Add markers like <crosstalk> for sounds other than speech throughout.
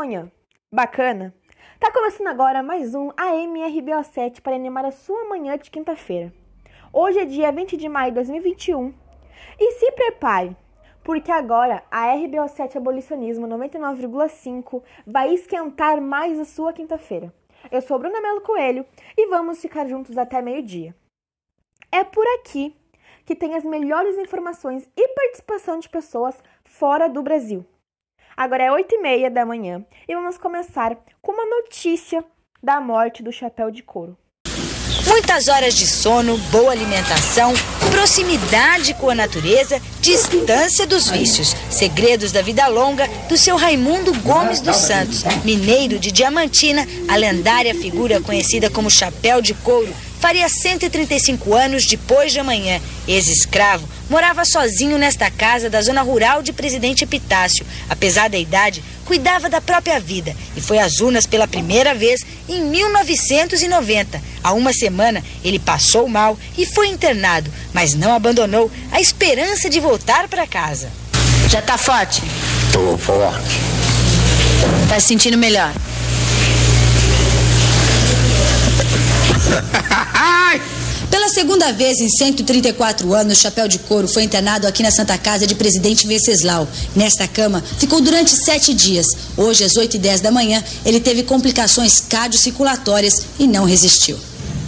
manhã. Bacana? Tá começando agora mais um AMRBO7 para animar a sua manhã de quinta-feira. Hoje é dia 20 de maio de 2021 e se prepare, porque agora a RBO7 Abolicionismo 99,5 vai esquentar mais a sua quinta-feira. Eu sou Bruna Melo Coelho e vamos ficar juntos até meio-dia. É por aqui que tem as melhores informações e participação de pessoas fora do Brasil. Agora é 8 e meia da manhã e vamos começar com uma notícia da morte do chapéu de couro. Muitas horas de sono, boa alimentação, proximidade com a natureza, distância dos vícios, segredos da vida longa do seu Raimundo Gomes dos Santos, mineiro de Diamantina, a lendária figura conhecida como Chapéu de Couro faria 135 anos depois de amanhã. Ex-escravo, morava sozinho nesta casa da zona rural de Presidente Epitácio. Apesar da idade, cuidava da própria vida e foi às urnas pela primeira vez em 1990. Há uma semana, ele passou mal e foi internado, mas não abandonou a esperança de voltar para casa. Já tá forte? Tô forte. Tá se sentindo melhor? <laughs> Segunda vez em 134 anos, Chapéu de Couro foi internado aqui na Santa Casa de Presidente Venceslau. Nesta cama, ficou durante sete dias. Hoje, às 8 e 10 da manhã, ele teve complicações cardiocirculatórias e não resistiu.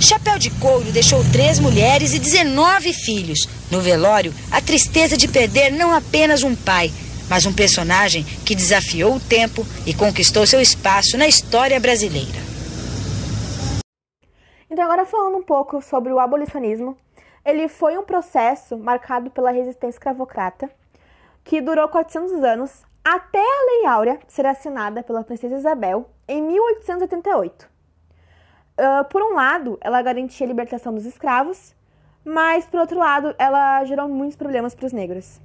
Chapéu de Couro deixou três mulheres e 19 filhos. No velório, a tristeza de perder não apenas um pai, mas um personagem que desafiou o tempo e conquistou seu espaço na história brasileira. Então, agora falando um pouco sobre o abolicionismo, ele foi um processo marcado pela resistência escravocrata, que durou 400 anos, até a Lei Áurea ser assinada pela Princesa Isabel em 1888. Uh, por um lado, ela garantia a libertação dos escravos, mas por outro lado, ela gerou muitos problemas para os negros.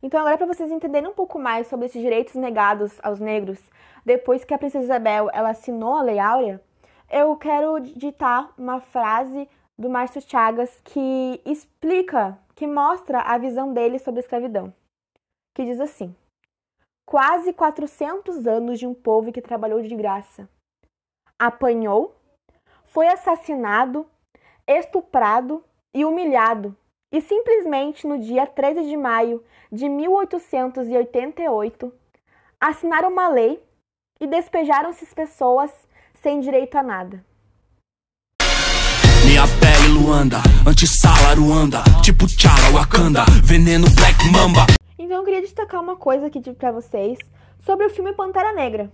Então, agora para vocês entenderem um pouco mais sobre esses direitos negados aos negros, depois que a Princesa Isabel ela assinou a Lei Áurea, eu quero ditar uma frase do Márcio Chagas que explica, que mostra a visão dele sobre a escravidão. Que diz assim: Quase 400 anos de um povo que trabalhou de graça. Apanhou, foi assassinado, estuprado e humilhado. E simplesmente no dia 13 de maio de 1888 assinaram uma lei e despejaram-se pessoas sem direito a nada. Minha pele Luanda, antissala Ruanda, tipo Wakanda, veneno Black Mamba. Então eu queria destacar uma coisa aqui para vocês sobre o filme Pantera Negra.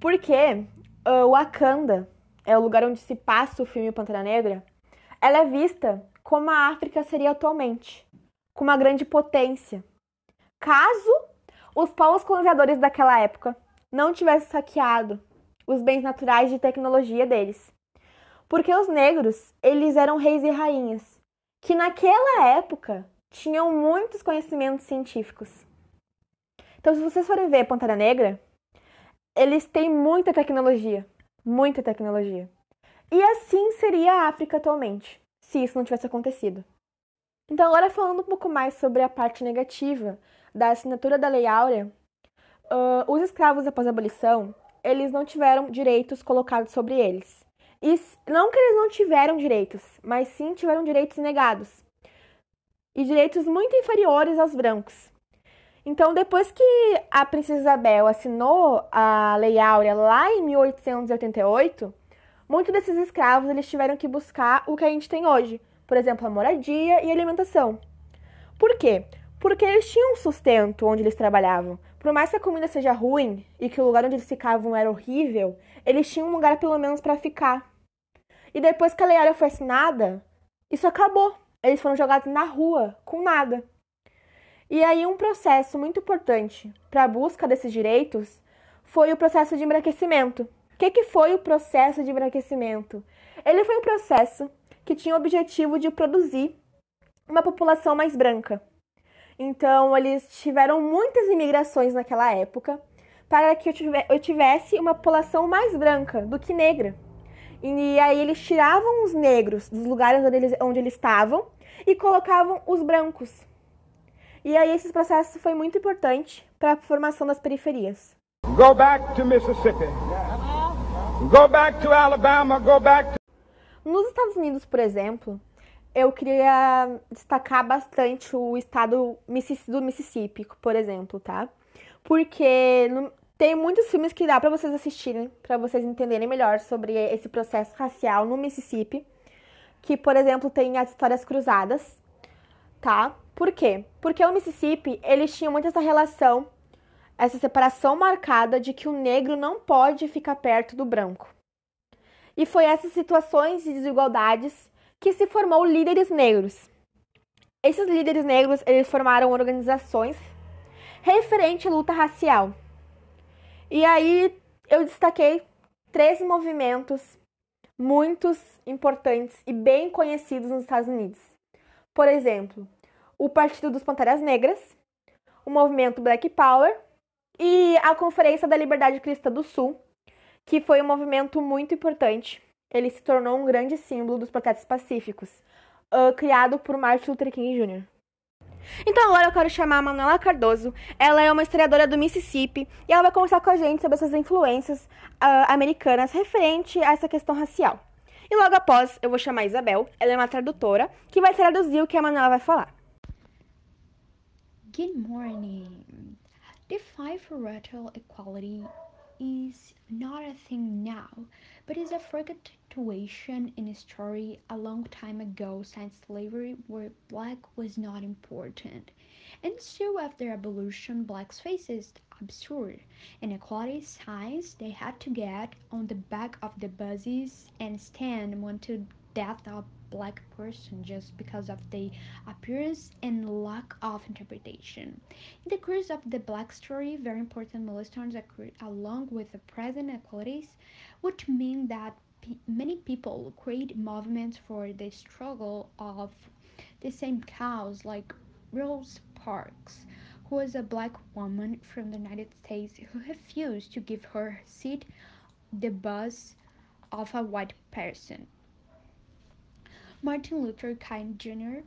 Porque uh, Wakanda é o lugar onde se passa o filme Pantera Negra. Ela é vista como a África seria atualmente, com uma grande potência. Caso os povos colonizadores daquela época não tivessem saqueado os bens naturais de tecnologia deles. Porque os negros, eles eram reis e rainhas, que naquela época tinham muitos conhecimentos científicos. Então, se vocês forem ver Pantera Negra, eles têm muita tecnologia, muita tecnologia. E assim seria a África atualmente, se isso não tivesse acontecido. Então, agora falando um pouco mais sobre a parte negativa da assinatura da Lei Áurea, uh, os escravos após a abolição, eles não tiveram direitos colocados sobre eles. E não que eles não tiveram direitos, mas sim tiveram direitos negados. E direitos muito inferiores aos brancos. Então, depois que a princesa Isabel assinou a Lei Áurea lá em 1888, muitos desses escravos eles tiveram que buscar o que a gente tem hoje, por exemplo, a moradia e alimentação. Por quê? Porque eles tinham um sustento onde eles trabalhavam. Por mais que a comida seja ruim e que o lugar onde eles ficavam era horrível, eles tinham um lugar pelo menos para ficar. E depois que a Lei Áurea foi assinada, isso acabou. Eles foram jogados na rua, com nada. E aí um processo muito importante para a busca desses direitos foi o processo de embranquecimento. O que, que foi o processo de embranquecimento? Ele foi um processo que tinha o objetivo de produzir uma população mais branca. Então, eles tiveram muitas imigrações naquela época para que eu tivesse uma população mais branca do que negra. E aí eles tiravam os negros dos lugares onde eles, onde eles estavam e colocavam os brancos. E aí esse processo foi muito importante para a formação das periferias. Go back to Mississippi. Go back to Alabama. Go back to... Nos Estados Unidos, por exemplo, eu queria destacar bastante o estado do Mississippi, por exemplo, tá? Porque tem muitos filmes que dá para vocês assistirem, para vocês entenderem melhor sobre esse processo racial no Mississippi, que, por exemplo, tem as histórias cruzadas, tá? Por quê? Porque o Mississippi, eles tinham muito essa relação, essa separação marcada de que o negro não pode ficar perto do branco. E foi essas situações de desigualdades que se formou líderes negros. Esses líderes negros, eles formaram organizações referente à luta racial. E aí eu destaquei três movimentos muitos importantes e bem conhecidos nos Estados Unidos. Por exemplo, o Partido dos Panteras Negras, o movimento Black Power e a Conferência da Liberdade Cristã do Sul, que foi um movimento muito importante. Ele se tornou um grande símbolo dos protestos pacíficos, uh, criado por Martin Luther King Jr. Então agora eu quero chamar a Manuela Cardoso. Ela é uma historiadora do Mississippi e ela vai conversar com a gente sobre essas influências uh, americanas referente a essa questão racial. E logo após eu vou chamar a Isabel, ela é uma tradutora, que vai traduzir o que a Manuela vai falar. Good morning. The fight for racial equality is not a thing now, but is a situation in history a long time ago since slavery where black was not important. And so after abolition, blacks faced absurd inequality signs they had to get on the back of the buses and stand one to death of black person just because of the appearance and lack of interpretation. In the course of the black story, very important milestones occurred along with the present equalities, which mean that many people create movements for the struggle of the same cause, like Rose Parks, who was a black woman from the United States who refused to give her seat the bus of a white person. Martin Luther King Jr.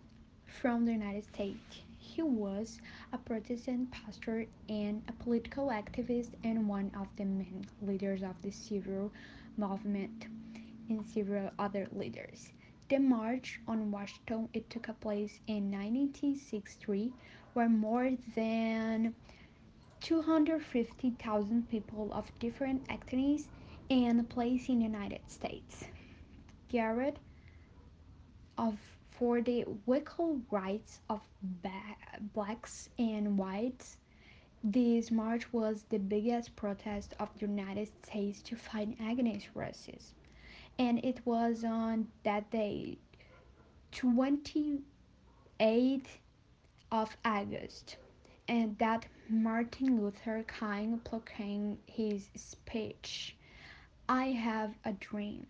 from the United States. He was a Protestant pastor and a political activist and one of the main leaders of the civil movement and several other leaders. The march on Washington it took place in 1963 where more than 250,000 people of different ethnicities and place in the United States. Garrett of for the equal rights of blacks and whites. This march was the biggest protest of the United States to fight against racism, and it was on that day, 28th of August, and that Martin Luther King proclaimed his speech, I have a dream.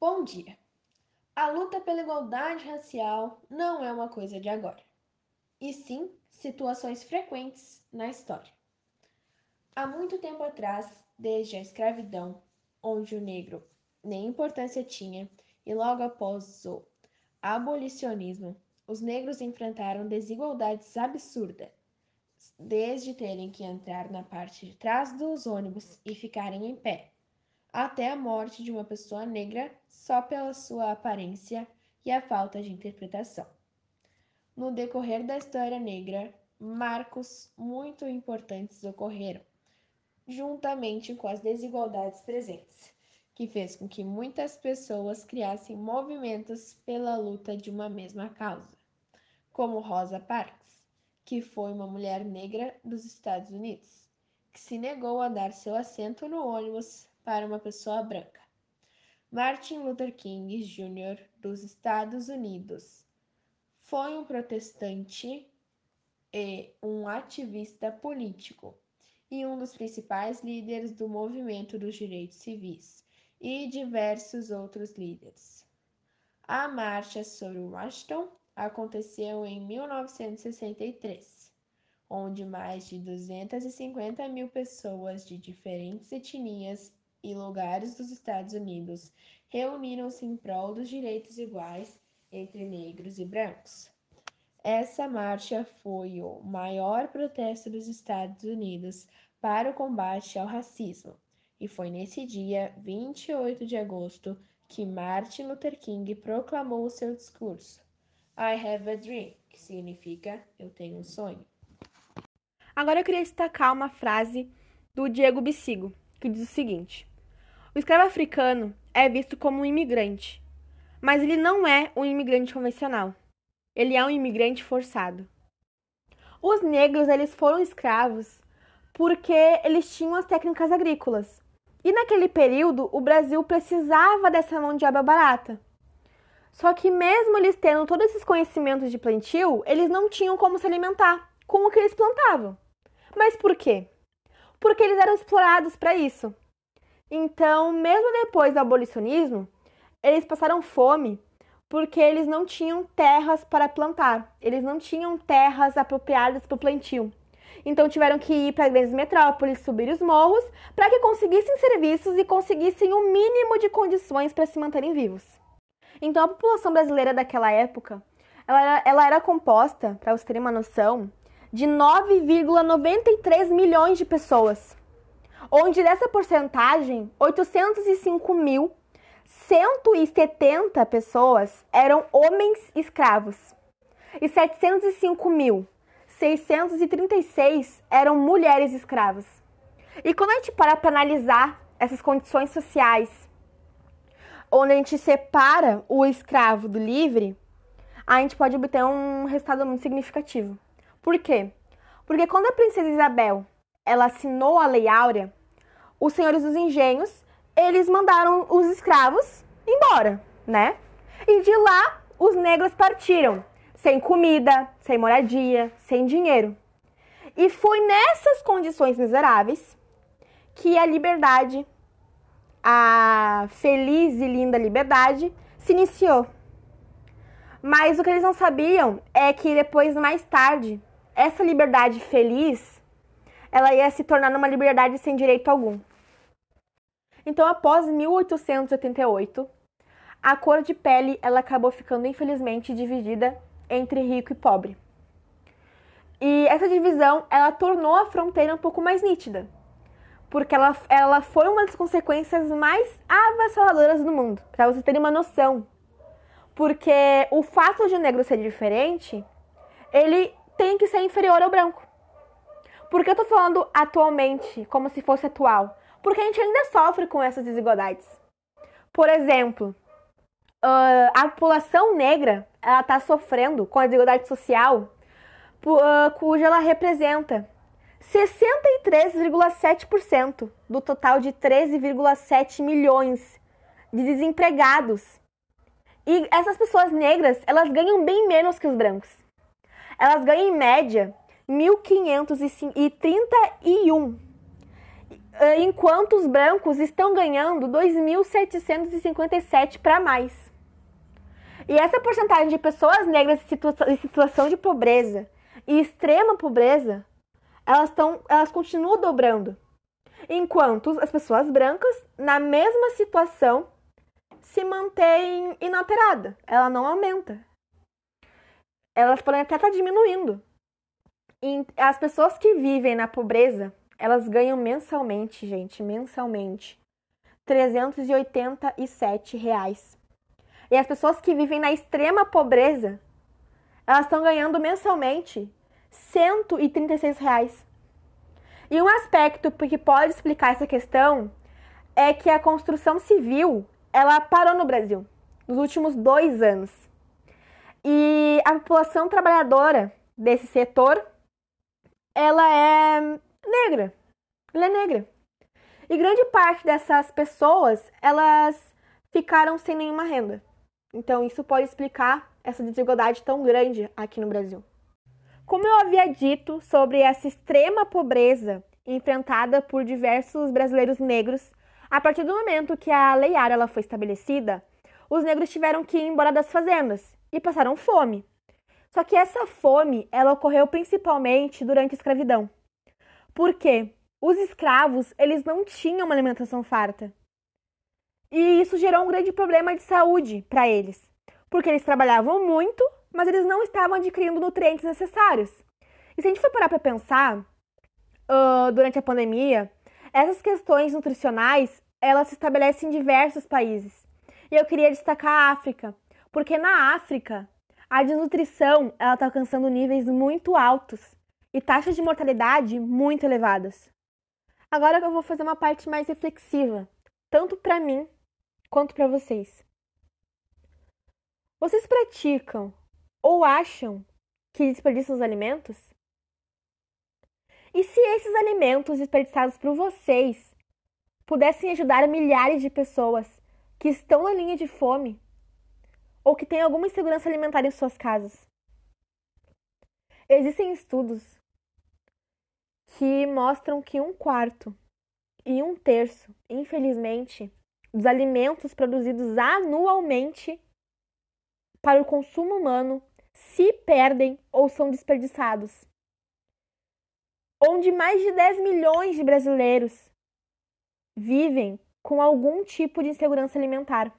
Bom dia. A luta pela igualdade racial não é uma coisa de agora, e sim situações frequentes na história. Há muito tempo atrás, desde a escravidão, onde o negro nem importância tinha, e logo após o abolicionismo, os negros enfrentaram desigualdades absurdas, desde terem que entrar na parte de trás dos ônibus e ficarem em pé, até a morte de uma pessoa negra só pela sua aparência e a falta de interpretação. No decorrer da história negra, marcos muito importantes ocorreram, juntamente com as desigualdades presentes, que fez com que muitas pessoas criassem movimentos pela luta de uma mesma causa, como Rosa Parks, que foi uma mulher negra dos Estados Unidos, que se negou a dar seu assento no ônibus para uma pessoa branca. Martin Luther King Jr. dos Estados Unidos foi um protestante e um ativista político e um dos principais líderes do movimento dos direitos civis e diversos outros líderes. A marcha sobre Washington aconteceu em 1963 onde mais de 250 mil pessoas de diferentes etnias e lugares dos Estados Unidos reuniram-se em prol dos direitos iguais entre negros e brancos. Essa marcha foi o maior protesto dos Estados Unidos para o combate ao racismo, e foi nesse dia, 28 de agosto, que Martin Luther King proclamou o seu discurso. I have a dream, que significa eu tenho um sonho. Agora eu queria destacar uma frase do Diego Bissigo, que diz o seguinte: O escravo africano é visto como um imigrante, mas ele não é um imigrante convencional. Ele é um imigrante forçado. Os negros, eles foram escravos porque eles tinham as técnicas agrícolas. E naquele período, o Brasil precisava dessa mão de obra barata. Só que mesmo eles tendo todos esses conhecimentos de plantio, eles não tinham como se alimentar com o que eles plantavam. Mas por quê? Porque eles eram explorados para isso. Então, mesmo depois do abolicionismo, eles passaram fome porque eles não tinham terras para plantar, eles não tinham terras apropriadas para o plantio. Então tiveram que ir para grandes metrópoles, subir os morros, para que conseguissem serviços e conseguissem o mínimo de condições para se manterem vivos. Então a população brasileira daquela época, ela era, ela era composta, para vocês terem uma noção, de 9,93 milhões de pessoas, onde dessa porcentagem, 805 mil 170 pessoas eram homens escravos e 705.636 eram mulheres escravas. E quando a gente para para analisar essas condições sociais, onde a gente separa o escravo do livre, a gente pode obter um resultado muito significativo. Por quê? Porque quando a princesa Isabel ela assinou a Lei Áurea, os senhores dos engenhos eles mandaram os escravos embora, né? E de lá os negros partiram, sem comida, sem moradia, sem dinheiro. E foi nessas condições miseráveis que a liberdade, a feliz e linda liberdade, se iniciou. Mas o que eles não sabiam é que depois, mais tarde, essa liberdade feliz, ela ia se tornar uma liberdade sem direito algum. Então, após 1888, a cor de pele ela acabou ficando infelizmente dividida entre rico e pobre. E essa divisão ela tornou a fronteira um pouco mais nítida, porque ela, ela foi uma das consequências mais avassaladoras do mundo, para você terem uma noção. Porque o fato de o negro ser diferente, ele tem que ser inferior ao branco. Por que eu tô falando atualmente, como se fosse atual? Porque a gente ainda sofre com essas desigualdades. Por exemplo, uh, a população negra está sofrendo com a desigualdade social, uh, cuja ela representa 63,7% do total de 13,7 milhões de desempregados. E essas pessoas negras, elas ganham bem menos que os brancos. Elas ganham em média 1.531 eh, enquanto os brancos estão ganhando 2.757 para mais. E essa porcentagem de pessoas negras em situação de pobreza e extrema pobreza, elas, tão, elas continuam dobrando. Enquanto as pessoas brancas, na mesma situação, se mantêm inalterada. Ela não aumenta. Elas podem até estar diminuindo. E as pessoas que vivem na pobreza elas ganham mensalmente, gente, mensalmente, 387 reais. E as pessoas que vivem na extrema pobreza, elas estão ganhando mensalmente 136 reais. E um aspecto que pode explicar essa questão é que a construção civil ela parou no Brasil nos últimos dois anos. E a população trabalhadora desse setor ela é negra. Ela é negra. E grande parte dessas pessoas, elas ficaram sem nenhuma renda. Então, isso pode explicar essa desigualdade tão grande aqui no Brasil. Como eu havia dito sobre essa extrema pobreza enfrentada por diversos brasileiros negros, a partir do momento que a Lei Áurea ela foi estabelecida, os negros tiveram que ir embora das fazendas e passaram fome. Só que essa fome, ela ocorreu principalmente durante a escravidão. Por quê? Os escravos, eles não tinham uma alimentação farta. E isso gerou um grande problema de saúde para eles, porque eles trabalhavam muito mas eles não estavam adquirindo nutrientes necessários. E se a gente for parar para pensar, uh, durante a pandemia, essas questões nutricionais elas se estabelecem em diversos países. E eu queria destacar a África, porque na África a desnutrição ela está alcançando níveis muito altos e taxas de mortalidade muito elevadas. Agora eu vou fazer uma parte mais reflexiva, tanto para mim quanto para vocês. Vocês praticam ou acham que desperdiçam os alimentos? E se esses alimentos desperdiçados por vocês pudessem ajudar milhares de pessoas que estão na linha de fome ou que têm alguma insegurança alimentar em suas casas? Existem estudos que mostram que um quarto e um terço, infelizmente, dos alimentos produzidos anualmente para o consumo humano se perdem ou são desperdiçados. Onde mais de 10 milhões de brasileiros vivem com algum tipo de insegurança alimentar.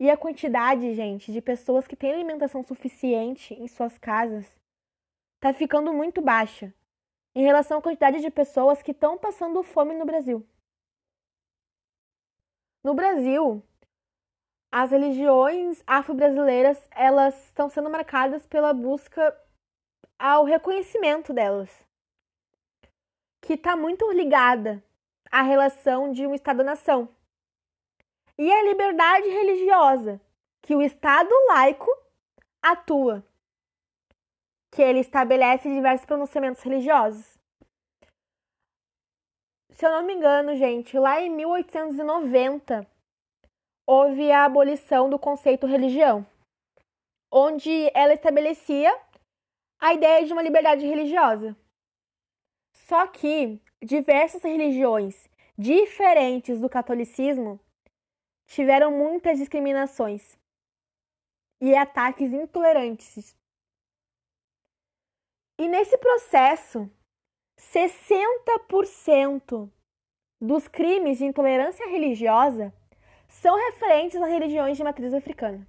E a quantidade, gente, de pessoas que têm alimentação suficiente em suas casas está ficando muito baixa em relação à quantidade de pessoas que estão passando fome no Brasil. No Brasil, as religiões afro-brasileiras elas estão sendo marcadas pela busca ao reconhecimento delas, que está muito ligada à relação de um Estado-nação e à liberdade religiosa que o Estado laico atua que ele estabelece diversos pronunciamentos religiosos. Se eu não me engano, gente, lá em 1890 houve a abolição do conceito religião, onde ela estabelecia a ideia de uma liberdade religiosa. Só que diversas religiões diferentes do catolicismo tiveram muitas discriminações e ataques intolerantes e nesse processo, 60% dos crimes de intolerância religiosa são referentes a religiões de matriz africana.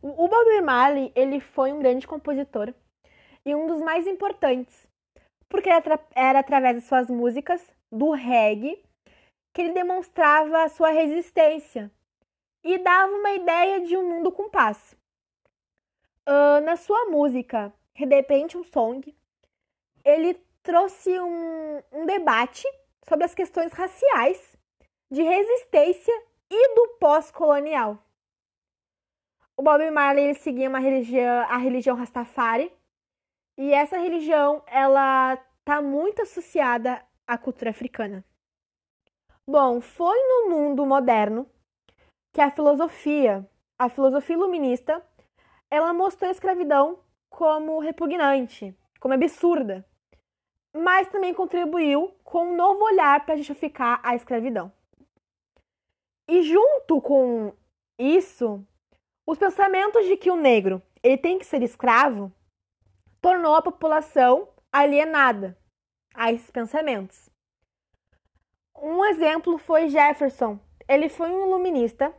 O Bob Marley ele foi um grande compositor e um dos mais importantes, porque era através de suas músicas, do reggae, que ele demonstrava a sua resistência e dava uma ideia de um mundo com paz. Uh, na sua música Redepente um Song, ele trouxe um, um debate sobre as questões raciais, de resistência e do pós-colonial. O Bob Marley seguia uma religião, a religião Rastafari, e essa religião ela está muito associada à cultura africana. Bom, foi no mundo moderno que a filosofia, a filosofia iluminista, ela mostrou a escravidão como repugnante, como absurda, mas também contribuiu com um novo olhar para justificar a escravidão. E junto com isso, os pensamentos de que o negro ele tem que ser escravo tornou a população alienada a esses pensamentos. Um exemplo foi Jefferson. Ele foi um iluminista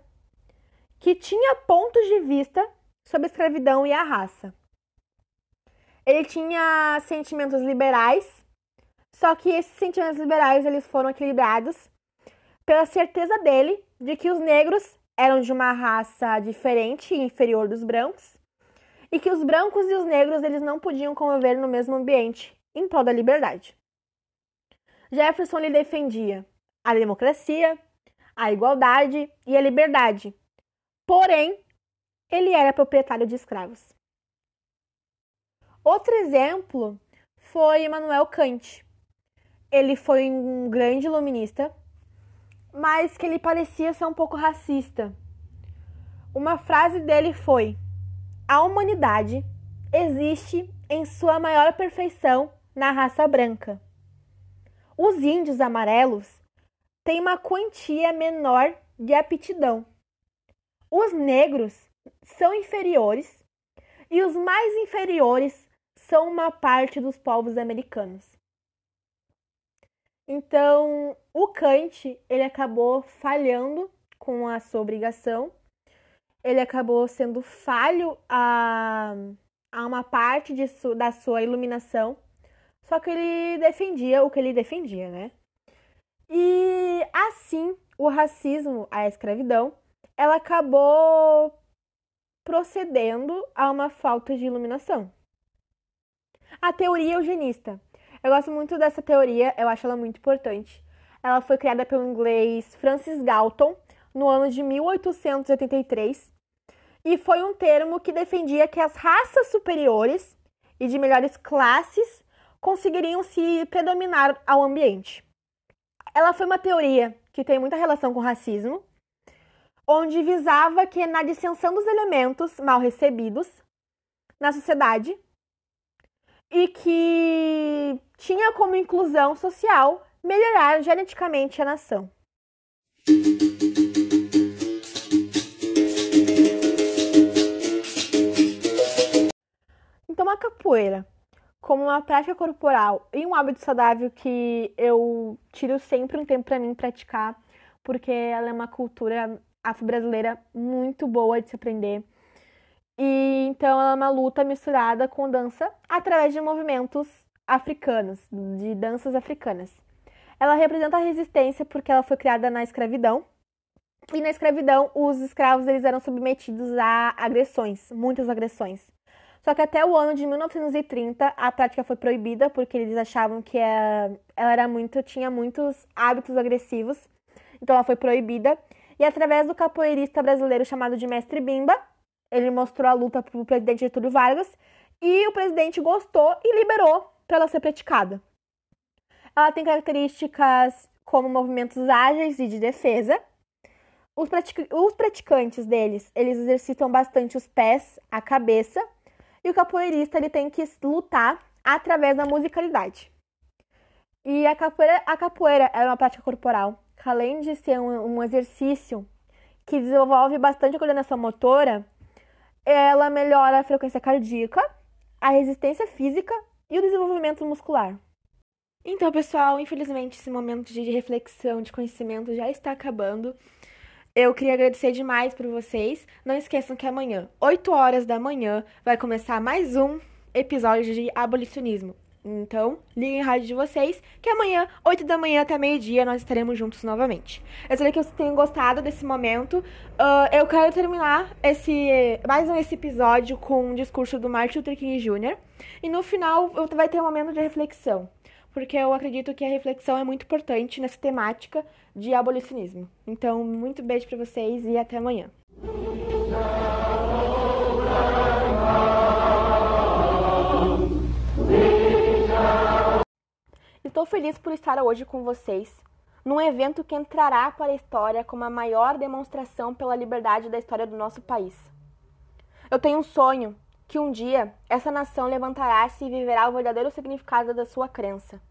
que tinha pontos de vista sobre a escravidão e a raça. Ele tinha sentimentos liberais, só que esses sentimentos liberais eles foram equilibrados pela certeza dele de que os negros eram de uma raça diferente e inferior dos brancos e que os brancos e os negros eles não podiam conviver no mesmo ambiente em prol da liberdade. Jefferson lhe defendia a democracia, a igualdade e a liberdade, Porém, ele era proprietário de escravos. Outro exemplo foi Immanuel Kant. Ele foi um grande iluminista, mas que ele parecia ser um pouco racista. Uma frase dele foi: A humanidade existe em sua maior perfeição na raça branca. Os índios amarelos têm uma quantia menor de aptidão os negros são inferiores e os mais inferiores são uma parte dos povos americanos. Então, o Kant, ele acabou falhando com a sua obrigação. Ele acabou sendo falho a, a uma parte de su, da sua iluminação. Só que ele defendia o que ele defendia, né? E assim, o racismo, a escravidão, ela acabou procedendo a uma falta de iluminação. A teoria eugenista. Eu gosto muito dessa teoria, eu acho ela muito importante. Ela foi criada pelo inglês Francis Galton no ano de 1883 e foi um termo que defendia que as raças superiores e de melhores classes conseguiriam se predominar ao ambiente. Ela foi uma teoria que tem muita relação com racismo, onde visava que na dissensão dos elementos mal recebidos na sociedade e que tinha como inclusão social melhorar geneticamente a nação. Então, a capoeira, como uma prática corporal e um hábito saudável que eu tiro sempre um tempo para mim praticar, porque ela é uma cultura afro-brasileira muito boa de se aprender. E então ela é uma luta misturada com dança através de movimentos africanos, de danças africanas. Ela representa a resistência porque ela foi criada na escravidão. E na escravidão, os escravos eles eram submetidos a agressões, muitas agressões. Só que até o ano de 1930 a prática foi proibida porque eles achavam que ela era muito, tinha muitos hábitos agressivos. Então ela foi proibida. E através do capoeirista brasileiro chamado de Mestre Bimba, ele mostrou a luta para o presidente Getúlio Vargas e o presidente gostou e liberou para ela ser praticada. Ela tem características como movimentos ágeis e de defesa. Os, pratic os praticantes deles, eles exercitam bastante os pés, a cabeça, e o capoeirista ele tem que lutar através da musicalidade. E a capoeira, a capoeira é uma prática corporal além de ser um, um exercício que desenvolve bastante a coordenação motora, ela melhora a frequência cardíaca, a resistência física e o desenvolvimento muscular. Então, pessoal, infelizmente esse momento de reflexão, de conhecimento já está acabando. Eu queria agradecer demais por vocês. Não esqueçam que amanhã, 8 horas da manhã, vai começar mais um episódio de abolicionismo. Então, liguem a rádio de vocês, que amanhã, 8 da manhã até meio-dia, nós estaremos juntos novamente. Eu espero que vocês tenham gostado desse momento. Uh, eu quero terminar esse mais um esse episódio com um discurso do Martin Luther King Jr. E no final vai ter um momento de reflexão. Porque eu acredito que a reflexão é muito importante nessa temática de abolicionismo. Então, muito beijo para vocês e até amanhã. Estou feliz por estar hoje com vocês num evento que entrará para a história como a maior demonstração pela liberdade da história do nosso país. Eu tenho um sonho que um dia essa nação levantará-se e viverá o verdadeiro significado da sua crença.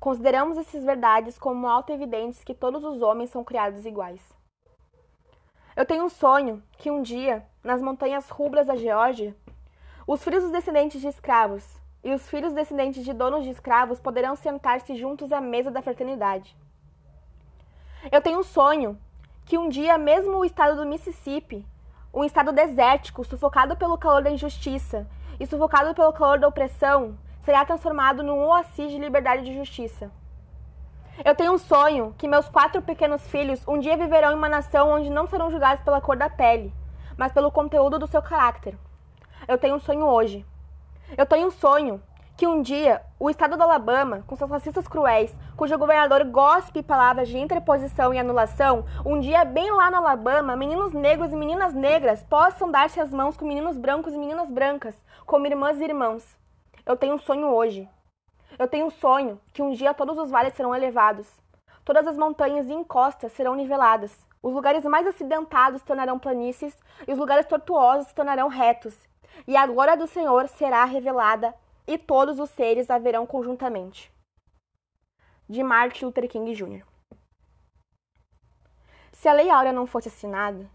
Consideramos essas verdades como auto-evidentes que todos os homens são criados iguais. Eu tenho um sonho que um dia, nas montanhas rubras da Geórgia, os dos descendentes de escravos e os filhos descendentes de donos de escravos poderão sentar-se juntos à mesa da fraternidade. Eu tenho um sonho que um dia mesmo o estado do Mississippi, um estado desértico, sufocado pelo calor da injustiça e sufocado pelo calor da opressão, será transformado num oásis de liberdade e justiça. Eu tenho um sonho que meus quatro pequenos filhos um dia viverão em uma nação onde não serão julgados pela cor da pele, mas pelo conteúdo do seu caráter. Eu tenho um sonho hoje eu tenho um sonho que um dia o estado do Alabama, com seus racistas cruéis, cujo governador gospe palavras de interposição e anulação, um dia bem lá no Alabama, meninos negros e meninas negras possam dar-se as mãos com meninos brancos e meninas brancas, como irmãs e irmãos. Eu tenho um sonho hoje. Eu tenho um sonho que um dia todos os vales serão elevados. Todas as montanhas e encostas serão niveladas. Os lugares mais acidentados se tornarão planícies e os lugares tortuosos se tornarão retos e a glória do Senhor será revelada, e todos os seres a verão conjuntamente. De Martin Luther King Jr. Se a Lei Áurea não fosse assinada,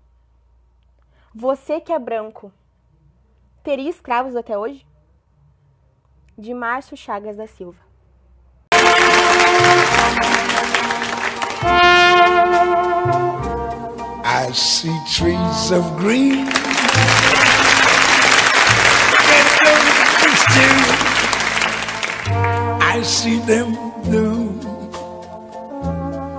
você que é branco teria escravos até hoje? De Márcio Chagas da Silva. I see trees of green. I see them blue.